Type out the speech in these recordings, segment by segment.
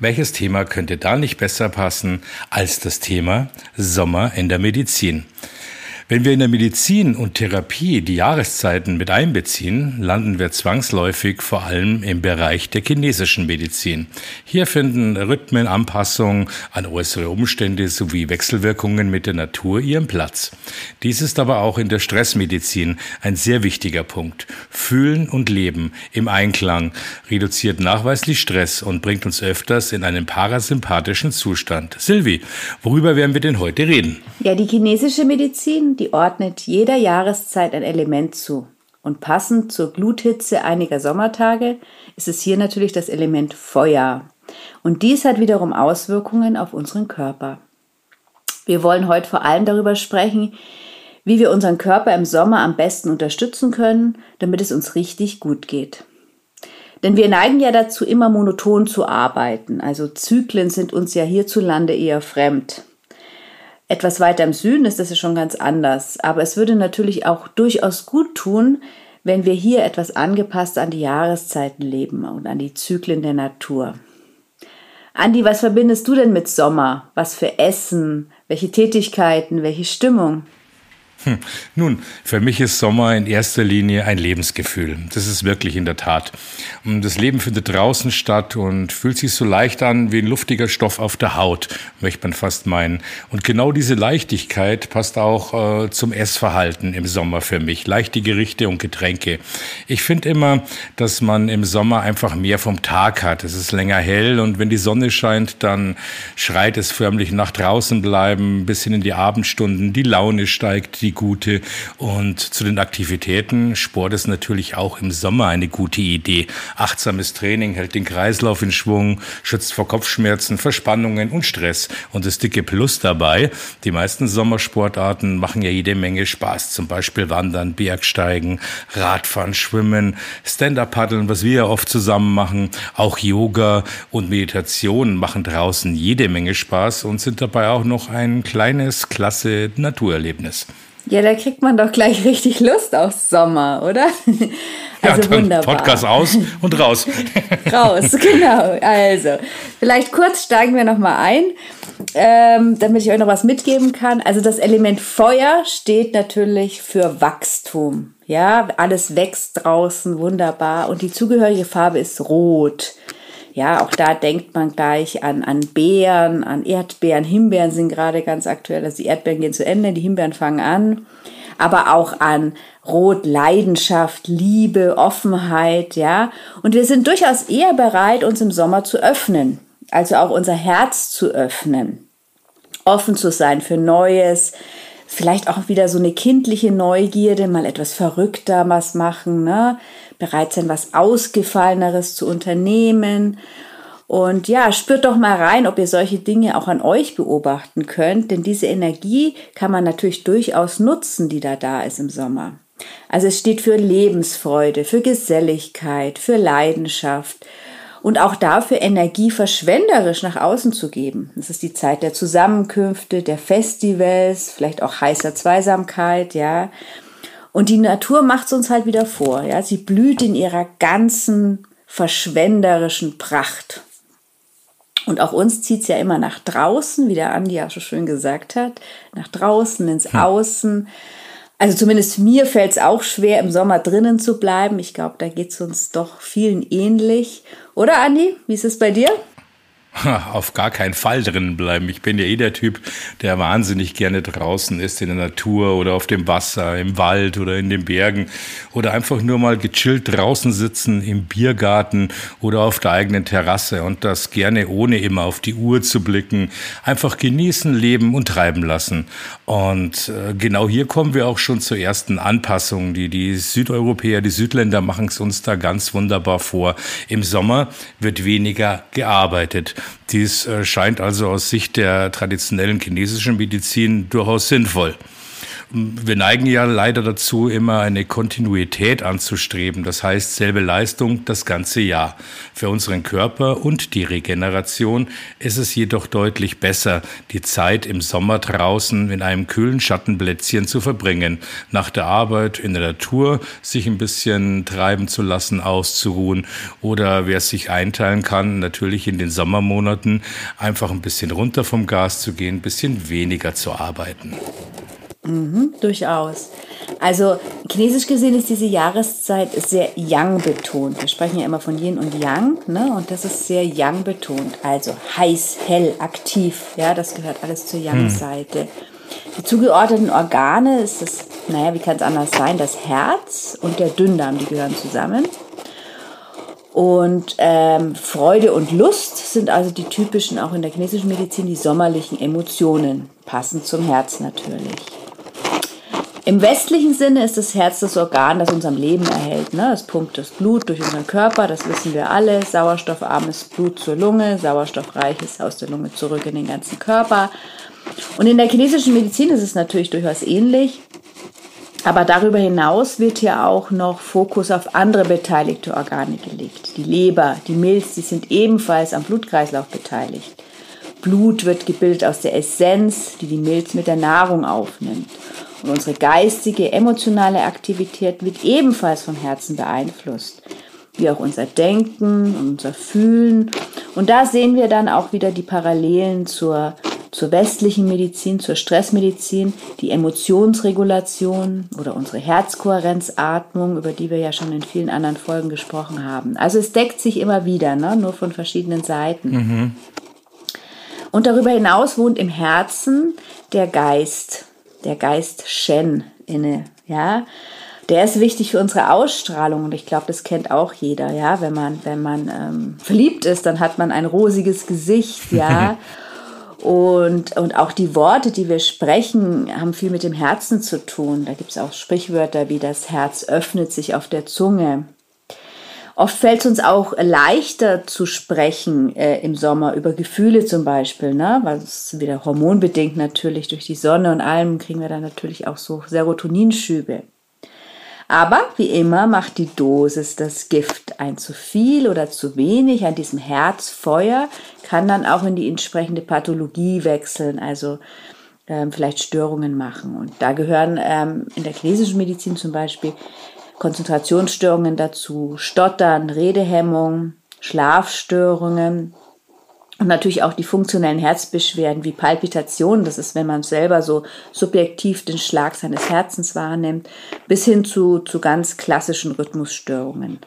Welches Thema könnte da nicht besser passen als das Thema Sommer in der Medizin? Wenn wir in der Medizin und Therapie die Jahreszeiten mit einbeziehen, landen wir zwangsläufig vor allem im Bereich der chinesischen Medizin. Hier finden Rhythmen, Anpassungen an äußere Umstände sowie Wechselwirkungen mit der Natur ihren Platz. Dies ist aber auch in der Stressmedizin ein sehr wichtiger Punkt. Fühlen und Leben im Einklang reduziert nachweislich Stress und bringt uns öfters in einen parasympathischen Zustand. Silvi, worüber werden wir denn heute reden? Ja, die chinesische Medizin die ordnet jeder Jahreszeit ein Element zu. Und passend zur Gluthitze einiger Sommertage ist es hier natürlich das Element Feuer. Und dies hat wiederum Auswirkungen auf unseren Körper. Wir wollen heute vor allem darüber sprechen, wie wir unseren Körper im Sommer am besten unterstützen können, damit es uns richtig gut geht. Denn wir neigen ja dazu, immer monoton zu arbeiten. Also Zyklen sind uns ja hierzulande eher fremd. Etwas weiter im Süden ist das ja schon ganz anders. Aber es würde natürlich auch durchaus gut tun, wenn wir hier etwas angepasst an die Jahreszeiten leben und an die Zyklen der Natur. Andi, was verbindest du denn mit Sommer? Was für Essen? Welche Tätigkeiten? Welche Stimmung? Hm. Nun, für mich ist Sommer in erster Linie ein Lebensgefühl. Das ist wirklich in der Tat. Das Leben findet draußen statt und fühlt sich so leicht an wie ein luftiger Stoff auf der Haut, möchte man fast meinen. Und genau diese Leichtigkeit passt auch äh, zum Essverhalten im Sommer für mich. Leichte Gerichte und Getränke. Ich finde immer, dass man im Sommer einfach mehr vom Tag hat. Es ist länger hell und wenn die Sonne scheint, dann schreit es förmlich nach draußen bleiben, bis hin in die Abendstunden. Die Laune steigt, die gute. Und zu den Aktivitäten, Sport ist natürlich auch im Sommer eine gute Idee. Achtsames Training hält den Kreislauf in Schwung, schützt vor Kopfschmerzen, Verspannungen und Stress. Und das dicke Plus dabei, die meisten Sommersportarten machen ja jede Menge Spaß. Zum Beispiel Wandern, Bergsteigen, Radfahren, Schwimmen, Stand-Up-Paddeln, was wir ja oft zusammen machen. Auch Yoga und Meditation machen draußen jede Menge Spaß und sind dabei auch noch ein kleines, klasse Naturerlebnis. Ja, da kriegt man doch gleich richtig Lust auf Sommer, oder? Also ja, wunderbar. Podcast aus und raus. raus, genau. Also, vielleicht kurz steigen wir nochmal ein, ähm, damit ich euch noch was mitgeben kann. Also das Element Feuer steht natürlich für Wachstum. Ja, alles wächst draußen, wunderbar. Und die zugehörige Farbe ist rot. Ja, auch da denkt man gleich an, an Beeren, an Erdbeeren. Himbeeren sind gerade ganz aktuell. Also die Erdbeeren gehen zu Ende, die Himbeeren fangen an. Aber auch an Rot, Leidenschaft, Liebe, Offenheit, ja. Und wir sind durchaus eher bereit, uns im Sommer zu öffnen. Also auch unser Herz zu öffnen. Offen zu sein für Neues, vielleicht auch wieder so eine kindliche Neugierde, mal etwas verrückter was machen, ne? bereit sein, was Ausgefalleneres zu unternehmen. Und ja, spürt doch mal rein, ob ihr solche Dinge auch an euch beobachten könnt, denn diese Energie kann man natürlich durchaus nutzen, die da da ist im Sommer. Also es steht für Lebensfreude, für Geselligkeit, für Leidenschaft und auch dafür Energie verschwenderisch nach außen zu geben. Das ist die Zeit der Zusammenkünfte, der Festivals, vielleicht auch heißer Zweisamkeit, ja. Und die Natur macht es uns halt wieder vor. Ja? Sie blüht in ihrer ganzen verschwenderischen Pracht. Und auch uns zieht es ja immer nach draußen, wie der Andi ja so schön gesagt hat, nach draußen, ins hm. Also zumindest mir fällt es auch schwer, im Sommer drinnen zu bleiben. Ich glaube, da geht es uns doch vielen ähnlich. Oder Andi, wie ist es bei dir? auf gar keinen Fall drinnen bleiben. Ich bin ja eh der Typ, der wahnsinnig gerne draußen ist, in der Natur oder auf dem Wasser, im Wald oder in den Bergen oder einfach nur mal gechillt draußen sitzen im Biergarten oder auf der eigenen Terrasse und das gerne ohne immer auf die Uhr zu blicken. Einfach genießen, leben und treiben lassen. Und äh, genau hier kommen wir auch schon zur ersten Anpassung. Die, die Südeuropäer, die Südländer machen es uns da ganz wunderbar vor. Im Sommer wird weniger gearbeitet. Dies äh, scheint also aus Sicht der traditionellen chinesischen Medizin durchaus sinnvoll. Wir neigen ja leider dazu, immer eine Kontinuität anzustreben. Das heißt, selbe Leistung das ganze Jahr. Für unseren Körper und die Regeneration ist es jedoch deutlich besser, die Zeit im Sommer draußen in einem kühlen Schattenplätzchen zu verbringen, nach der Arbeit in der Natur sich ein bisschen treiben zu lassen, auszuruhen oder wer es sich einteilen kann, natürlich in den Sommermonaten einfach ein bisschen runter vom Gas zu gehen, ein bisschen weniger zu arbeiten. Mhm, durchaus. Also chinesisch gesehen ist diese Jahreszeit sehr Yang betont. Wir sprechen ja immer von Yin und Yang, ne? Und das ist sehr Yang betont. Also heiß, hell, aktiv. Ja, das gehört alles zur Yang-Seite. Hm. Die zugeordneten Organe ist das, naja, wie kann es anders sein? Das Herz und der Dünndarm, die gehören zusammen. Und ähm, Freude und Lust sind also die typischen, auch in der chinesischen Medizin, die sommerlichen Emotionen, passend zum Herz natürlich. Im westlichen Sinne ist das Herz das Organ, das uns am Leben erhält. Ne? Es pumpt das Blut durch unseren Körper, das wissen wir alle. Sauerstoffarmes Blut zur Lunge, sauerstoffreiches aus der Lunge zurück in den ganzen Körper. Und in der chinesischen Medizin ist es natürlich durchaus ähnlich. Aber darüber hinaus wird hier auch noch Fokus auf andere beteiligte Organe gelegt. Die Leber, die Milz, die sind ebenfalls am Blutkreislauf beteiligt. Blut wird gebildet aus der Essenz, die die Milz mit der Nahrung aufnimmt. Und unsere geistige, emotionale Aktivität wird ebenfalls vom Herzen beeinflusst, wie auch unser Denken, unser Fühlen. Und da sehen wir dann auch wieder die Parallelen zur, zur westlichen Medizin, zur Stressmedizin, die Emotionsregulation oder unsere Herzkohärenzatmung, über die wir ja schon in vielen anderen Folgen gesprochen haben. Also es deckt sich immer wieder, ne? nur von verschiedenen Seiten. Mhm. Und darüber hinaus wohnt im Herzen der Geist der Geist Shen inne, ja. Der ist wichtig für unsere Ausstrahlung und ich glaube, das kennt auch jeder, ja. Wenn man, wenn man ähm, verliebt ist, dann hat man ein rosiges Gesicht, ja. Und, und auch die Worte, die wir sprechen, haben viel mit dem Herzen zu tun. Da gibt es auch Sprichwörter wie das Herz öffnet sich auf der Zunge. Oft fällt es uns auch leichter zu sprechen äh, im Sommer über Gefühle zum Beispiel, ne? weil es wieder hormonbedingt natürlich durch die Sonne und allem kriegen wir dann natürlich auch so Serotoninschübe. Aber wie immer macht die Dosis das Gift. Ein zu viel oder zu wenig an diesem Herzfeuer kann dann auch in die entsprechende Pathologie wechseln, also ähm, vielleicht Störungen machen. Und da gehören ähm, in der chinesischen Medizin zum Beispiel Konzentrationsstörungen dazu, Stottern, Redehemmung, Schlafstörungen und natürlich auch die funktionellen Herzbeschwerden wie Palpitationen, das ist, wenn man selber so subjektiv den Schlag seines Herzens wahrnimmt, bis hin zu, zu ganz klassischen Rhythmusstörungen.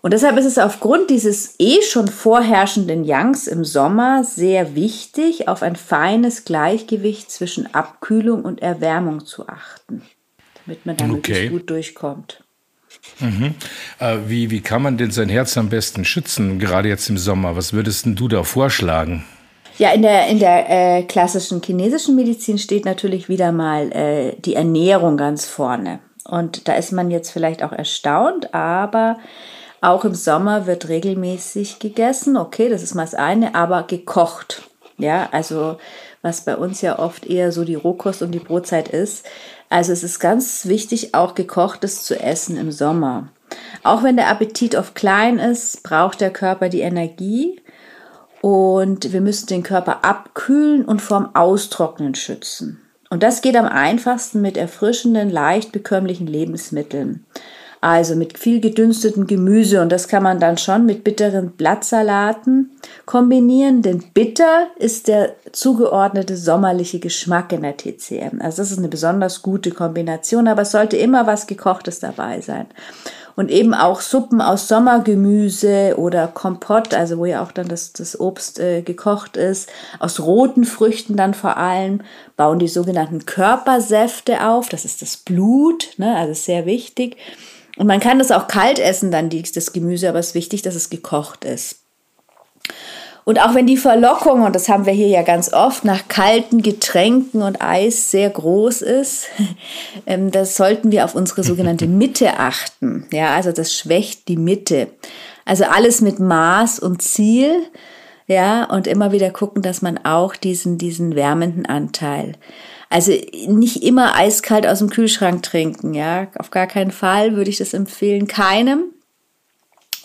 Und deshalb ist es aufgrund dieses eh schon vorherrschenden Yangs im Sommer sehr wichtig, auf ein feines Gleichgewicht zwischen Abkühlung und Erwärmung zu achten damit man damit okay. gut durchkommt. Mhm. Äh, wie, wie kann man denn sein Herz am besten schützen, gerade jetzt im Sommer? Was würdest du da vorschlagen? Ja, in der, in der äh, klassischen chinesischen Medizin steht natürlich wieder mal äh, die Ernährung ganz vorne. Und da ist man jetzt vielleicht auch erstaunt, aber auch im Sommer wird regelmäßig gegessen. Okay, das ist mal das eine, aber gekocht. Ja, also was bei uns ja oft eher so die Rohkost und die Brotzeit ist. Also es ist ganz wichtig, auch gekochtes zu essen im Sommer. Auch wenn der Appetit oft klein ist, braucht der Körper die Energie und wir müssen den Körper abkühlen und vorm Austrocknen schützen. Und das geht am einfachsten mit erfrischenden, leicht bekömmlichen Lebensmitteln. Also mit viel gedünstetem Gemüse und das kann man dann schon mit bitteren Blattsalaten kombinieren, denn bitter ist der zugeordnete sommerliche Geschmack in der TCM. Also das ist eine besonders gute Kombination, aber es sollte immer was gekochtes dabei sein. Und eben auch Suppen aus Sommergemüse oder Kompott, also wo ja auch dann das, das Obst äh, gekocht ist, aus roten Früchten dann vor allem, bauen die sogenannten Körpersäfte auf. Das ist das Blut, ne, also sehr wichtig. Und man kann das auch kalt essen, dann das Gemüse, aber es ist wichtig, dass es gekocht ist. Und auch wenn die Verlockung, und das haben wir hier ja ganz oft, nach kalten Getränken und Eis sehr groß ist, ähm, das sollten wir auf unsere sogenannte Mitte achten. Ja, also das schwächt die Mitte. Also alles mit Maß und Ziel. Ja, und immer wieder gucken, dass man auch diesen, diesen wärmenden Anteil. Also nicht immer eiskalt aus dem Kühlschrank trinken, ja. Auf gar keinen Fall würde ich das empfehlen. Keinem.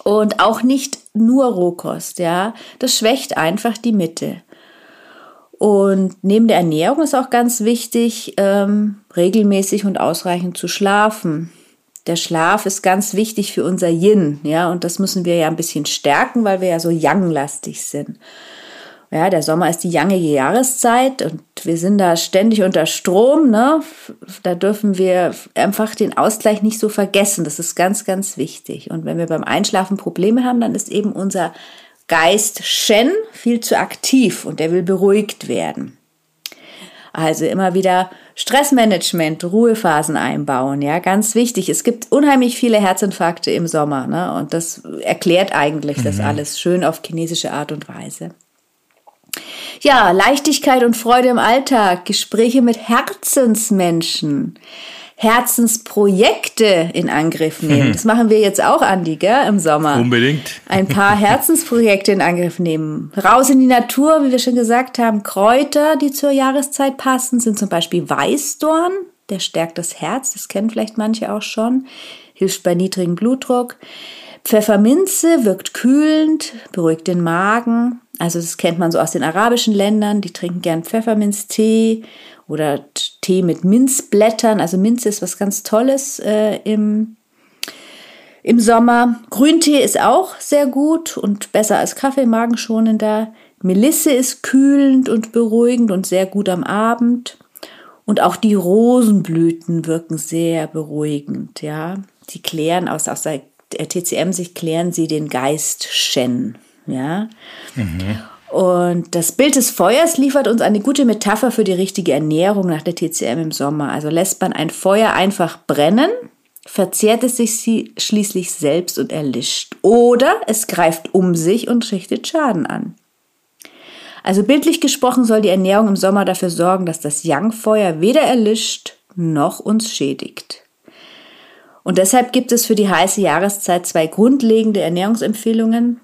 Und auch nicht nur Rohkost, ja. Das schwächt einfach die Mitte. Und neben der Ernährung ist auch ganz wichtig, ähm, regelmäßig und ausreichend zu schlafen. Der Schlaf ist ganz wichtig für unser Yin, ja, und das müssen wir ja ein bisschen stärken, weil wir ja so yang-lastig sind. Ja, der Sommer ist die jangige Jahreszeit und wir sind da ständig unter Strom, ne? Da dürfen wir einfach den Ausgleich nicht so vergessen. Das ist ganz, ganz wichtig. Und wenn wir beim Einschlafen Probleme haben, dann ist eben unser Geist Shen viel zu aktiv und der will beruhigt werden. Also immer wieder Stressmanagement, Ruhephasen einbauen, ja, ganz wichtig. Es gibt unheimlich viele Herzinfarkte im Sommer, ne? Und das erklärt eigentlich mhm. das alles schön auf chinesische Art und Weise. Ja, Leichtigkeit und Freude im Alltag, Gespräche mit Herzensmenschen. Herzensprojekte in Angriff nehmen. Das machen wir jetzt auch, Andi, gell, im Sommer. Unbedingt. Ein paar Herzensprojekte in Angriff nehmen. Raus in die Natur, wie wir schon gesagt haben. Kräuter, die zur Jahreszeit passen, sind zum Beispiel Weißdorn. Der stärkt das Herz, das kennen vielleicht manche auch schon. Hilft bei niedrigem Blutdruck. Pfefferminze wirkt kühlend, beruhigt den Magen. Also das kennt man so aus den arabischen Ländern. Die trinken gern Pfefferminztee oder Tee mit Minzblättern. Also Minze ist was ganz Tolles äh, im, im Sommer. Grüntee ist auch sehr gut und besser als Kaffee, magenschonender. Melisse ist kühlend und beruhigend und sehr gut am Abend. Und auch die Rosenblüten wirken sehr beruhigend, ja. Sie klären aus, aus der TCM-Sicht klären sie den Geist Shen, ja. Mhm. Und das Bild des Feuers liefert uns eine gute Metapher für die richtige Ernährung nach der TCM im Sommer. Also lässt man ein Feuer einfach brennen, verzehrt es sich schließlich selbst und erlischt. Oder es greift um sich und richtet Schaden an. Also bildlich gesprochen soll die Ernährung im Sommer dafür sorgen, dass das Yang-Feuer weder erlischt noch uns schädigt. Und deshalb gibt es für die heiße Jahreszeit zwei grundlegende Ernährungsempfehlungen,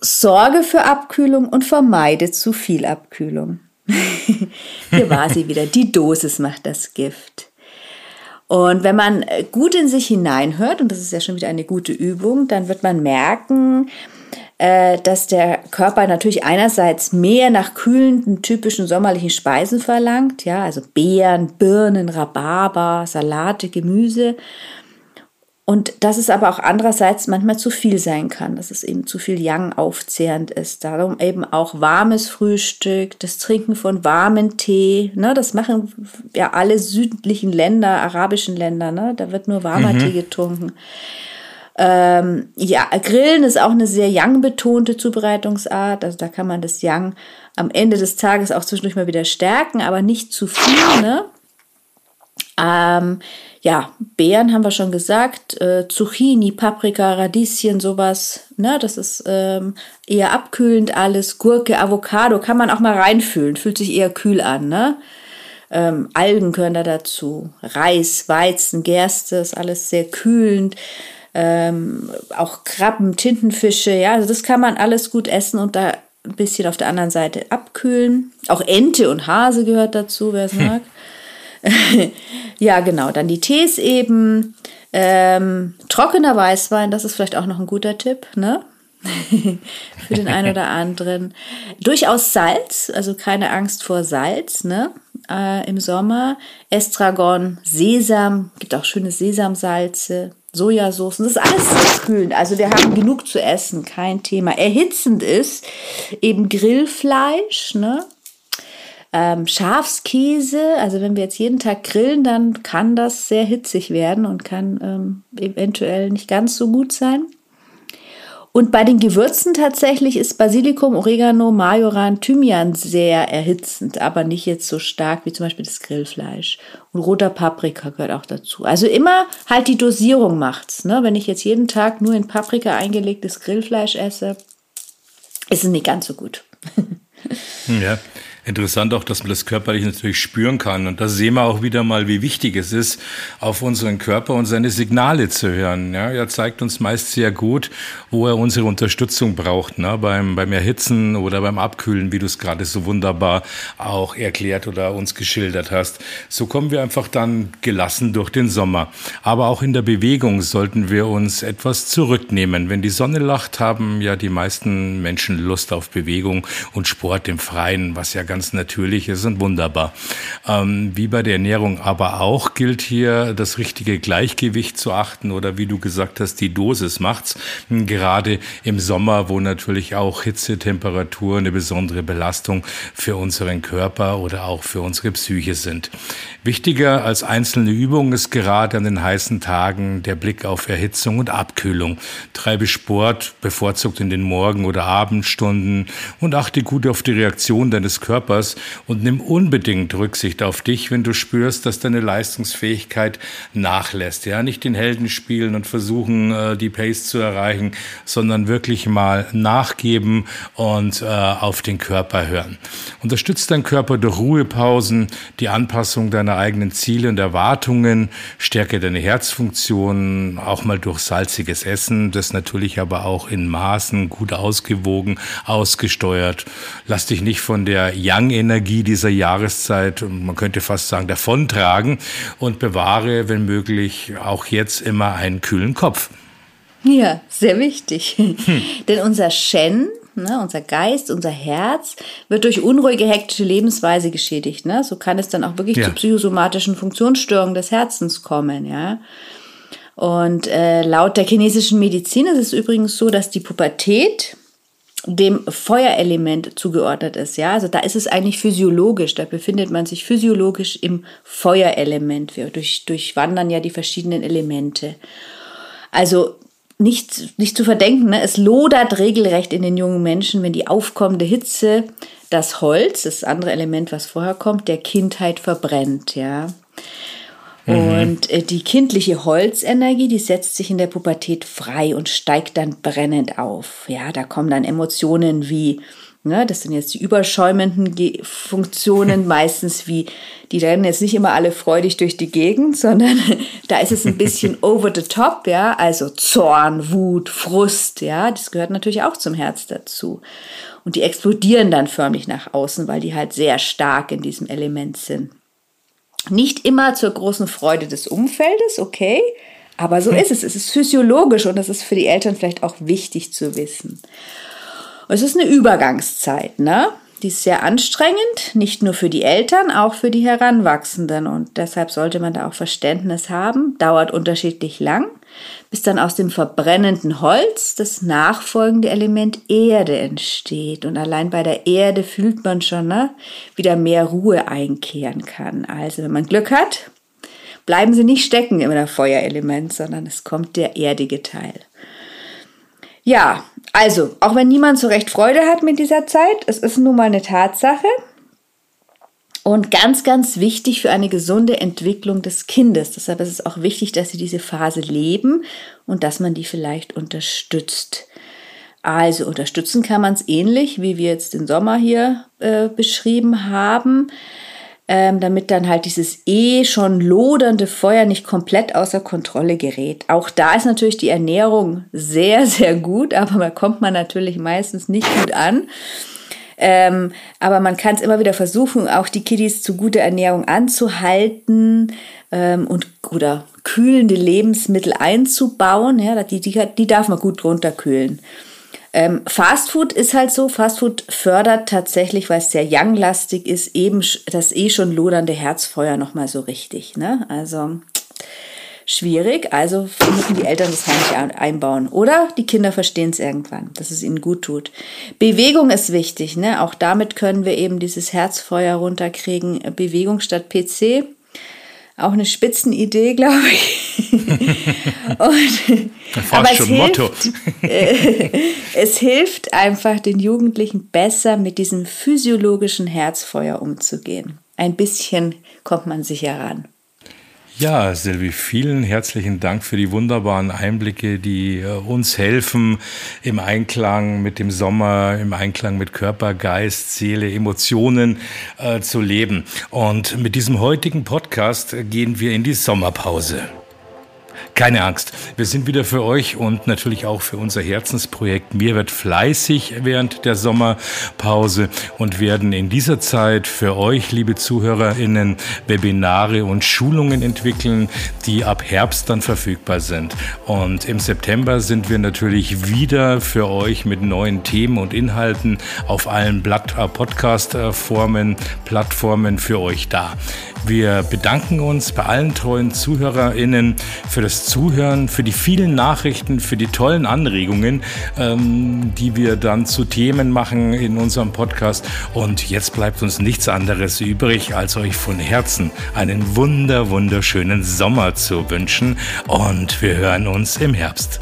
Sorge für Abkühlung und vermeide zu viel Abkühlung. Hier war sie wieder. Die Dosis macht das Gift. Und wenn man gut in sich hineinhört, und das ist ja schon wieder eine gute Übung, dann wird man merken, äh, dass der Körper natürlich einerseits mehr nach kühlenden, typischen sommerlichen Speisen verlangt, ja, also Beeren, Birnen, Rhabarber, Salate, Gemüse. Und dass es aber auch andererseits manchmal zu viel sein kann, dass es eben zu viel Yang aufzehrend ist. Darum eben auch warmes Frühstück, das Trinken von warmen Tee. Ne, das machen ja alle südlichen Länder, arabischen Länder. Ne, da wird nur warmer mhm. Tee getrunken. Ähm, ja, Grillen ist auch eine sehr Yang-betonte Zubereitungsart. Also da kann man das Yang am Ende des Tages auch zwischendurch mal wieder stärken, aber nicht zu viel. Ne? Ähm, ja, Beeren haben wir schon gesagt, äh, Zucchini, Paprika, Radieschen, sowas, ne, das ist ähm, eher abkühlend alles. Gurke, Avocado kann man auch mal reinfühlen, fühlt sich eher kühl an, ne? Ähm, Algen gehören da dazu, Reis, Weizen, Gerste, ist alles sehr kühlend. Ähm, auch Krabben, Tintenfische, ja, also das kann man alles gut essen und da ein bisschen auf der anderen Seite abkühlen. Auch Ente und Hase gehört dazu, wer es hm. mag. ja, genau. Dann die Tees eben. Ähm, trockener Weißwein, das ist vielleicht auch noch ein guter Tipp, ne? Für den einen oder anderen. Durchaus Salz, also keine Angst vor Salz, ne? Äh, Im Sommer. Estragon, Sesam, gibt auch schöne Sesamsalze, Sojasauce. Das ist alles sehr kühlend. Also wir haben genug zu essen, kein Thema. Erhitzend ist eben Grillfleisch, ne? Ähm, Schafskäse, also wenn wir jetzt jeden Tag grillen, dann kann das sehr hitzig werden und kann ähm, eventuell nicht ganz so gut sein. Und bei den Gewürzen tatsächlich ist Basilikum, Oregano, Majoran, Thymian sehr erhitzend, aber nicht jetzt so stark wie zum Beispiel das Grillfleisch. Und roter Paprika gehört auch dazu. Also immer halt die Dosierung macht's. Ne? Wenn ich jetzt jeden Tag nur in Paprika eingelegtes Grillfleisch esse, ist es nicht ganz so gut. ja, Interessant auch, dass man das körperlich natürlich spüren kann. Und da sehen wir auch wieder mal, wie wichtig es ist, auf unseren Körper und seine Signale zu hören. Ja, er zeigt uns meist sehr gut, wo er unsere Unterstützung braucht, ne? beim, beim Erhitzen oder beim Abkühlen, wie du es gerade so wunderbar auch erklärt oder uns geschildert hast. So kommen wir einfach dann gelassen durch den Sommer. Aber auch in der Bewegung sollten wir uns etwas zurücknehmen. Wenn die Sonne lacht, haben ja die meisten Menschen Lust auf Bewegung und Sport im Freien, was ja ganz natürlich ist und wunderbar. Ähm, wie bei der Ernährung aber auch gilt hier das richtige Gleichgewicht zu achten oder wie du gesagt hast, die Dosis macht's. Gerade im Sommer, wo natürlich auch Hitze, Temperatur eine besondere Belastung für unseren Körper oder auch für unsere Psyche sind. Wichtiger als einzelne Übungen ist gerade an den heißen Tagen der Blick auf Erhitzung und Abkühlung. Treibe Sport bevorzugt in den Morgen- oder Abendstunden und achte gut auf die Reaktion deines Körpers Körpers und nimm unbedingt Rücksicht auf dich, wenn du spürst, dass deine Leistungsfähigkeit nachlässt. Ja, nicht den Helden spielen und versuchen, äh, die Pace zu erreichen, sondern wirklich mal nachgeben und äh, auf den Körper hören. Unterstützt dein Körper durch Ruhepausen, die Anpassung deiner eigenen Ziele und Erwartungen, stärke deine Herzfunktion, auch mal durch salziges Essen, das natürlich aber auch in Maßen gut ausgewogen, ausgesteuert. Lass dich nicht von der Yang-Energie dieser Jahreszeit, man könnte fast sagen, davontragen und bewahre, wenn möglich, auch jetzt immer einen kühlen Kopf. Ja, sehr wichtig. Hm. Denn unser Shen, ne, unser Geist, unser Herz, wird durch unruhige, hektische Lebensweise geschädigt. Ne? So kann es dann auch wirklich ja. zu psychosomatischen Funktionsstörungen des Herzens kommen. Ja? Und äh, laut der chinesischen Medizin ist es übrigens so, dass die Pubertät dem Feuerelement zugeordnet ist. Ja, also da ist es eigentlich physiologisch. Da befindet man sich physiologisch im Feuerelement. Wir durch, durchwandern ja die verschiedenen Elemente. Also nicht, nicht zu verdenken, ne? es lodert regelrecht in den jungen Menschen, wenn die aufkommende Hitze das Holz, das andere Element, was vorher kommt, der Kindheit verbrennt. Ja. Mhm. Und äh, die kindliche Holzenergie, die setzt sich in der Pubertät frei und steigt dann brennend auf. Ja, da kommen dann Emotionen wie, ne, das sind jetzt die überschäumenden Ge Funktionen, meistens wie, die rennen jetzt nicht immer alle freudig durch die Gegend, sondern da ist es ein bisschen over the top, ja, also Zorn, Wut, Frust, ja, das gehört natürlich auch zum Herz dazu. Und die explodieren dann förmlich nach außen, weil die halt sehr stark in diesem Element sind. Nicht immer zur großen Freude des Umfeldes, okay, aber so ist es. Es ist physiologisch und das ist für die Eltern vielleicht auch wichtig zu wissen. Und es ist eine Übergangszeit, ne? Die ist sehr anstrengend, nicht nur für die Eltern, auch für die Heranwachsenden. Und deshalb sollte man da auch Verständnis haben. Dauert unterschiedlich lang bis dann aus dem verbrennenden Holz das nachfolgende Element Erde entsteht. Und allein bei der Erde fühlt man schon, ne, wieder mehr Ruhe einkehren kann. Also wenn man Glück hat, bleiben sie nicht stecken der Feuerelement, sondern es kommt der erdige Teil. Ja, also, auch wenn niemand so recht Freude hat mit dieser Zeit, es ist nun mal eine Tatsache, und ganz, ganz wichtig für eine gesunde Entwicklung des Kindes. Deshalb ist es auch wichtig, dass sie diese Phase leben und dass man die vielleicht unterstützt. Also unterstützen kann man es ähnlich, wie wir jetzt den Sommer hier äh, beschrieben haben, ähm, damit dann halt dieses eh schon lodernde Feuer nicht komplett außer Kontrolle gerät. Auch da ist natürlich die Ernährung sehr, sehr gut, aber da kommt man natürlich meistens nicht gut an. Ähm, aber man kann es immer wieder versuchen, auch die Kiddies zu guter Ernährung anzuhalten ähm, und oder kühlende Lebensmittel einzubauen. Ja, die, die, die darf man gut runterkühlen. Ähm, Fastfood ist halt so, Fastfood fördert tatsächlich, weil es sehr young-lastig ist, eben das eh schon lodernde Herzfeuer nochmal so richtig. Ne? Also schwierig. Also müssen die Eltern das heimlich einbauen. Oder die Kinder verstehen es irgendwann, dass es ihnen gut tut. Bewegung ist wichtig. Ne? Auch damit können wir eben dieses Herzfeuer runterkriegen. Bewegung statt PC. Auch eine Spitzenidee, glaube ich. Und, aber es hilft, äh, es hilft einfach den Jugendlichen besser mit diesem physiologischen Herzfeuer umzugehen. Ein bisschen kommt man sicher ran. Ja, Silvi, vielen herzlichen Dank für die wunderbaren Einblicke, die äh, uns helfen, im Einklang mit dem Sommer, im Einklang mit Körper, Geist, Seele, Emotionen äh, zu leben. Und mit diesem heutigen Podcast gehen wir in die Sommerpause. Keine Angst, wir sind wieder für euch und natürlich auch für unser Herzensprojekt Mir wird fleißig während der Sommerpause und werden in dieser Zeit für euch, liebe ZuhörerInnen, Webinare und Schulungen entwickeln, die ab Herbst dann verfügbar sind. Und im September sind wir natürlich wieder für euch mit neuen Themen und Inhalten auf allen äh, Podcast-Formen, Plattformen für euch da. Wir bedanken uns bei allen treuen ZuhörerInnen für das Zuhören, für die vielen Nachrichten, für die tollen Anregungen, ähm, die wir dann zu Themen machen in unserem Podcast. Und jetzt bleibt uns nichts anderes übrig, als euch von Herzen einen wunder, wunderschönen Sommer zu wünschen. Und wir hören uns im Herbst.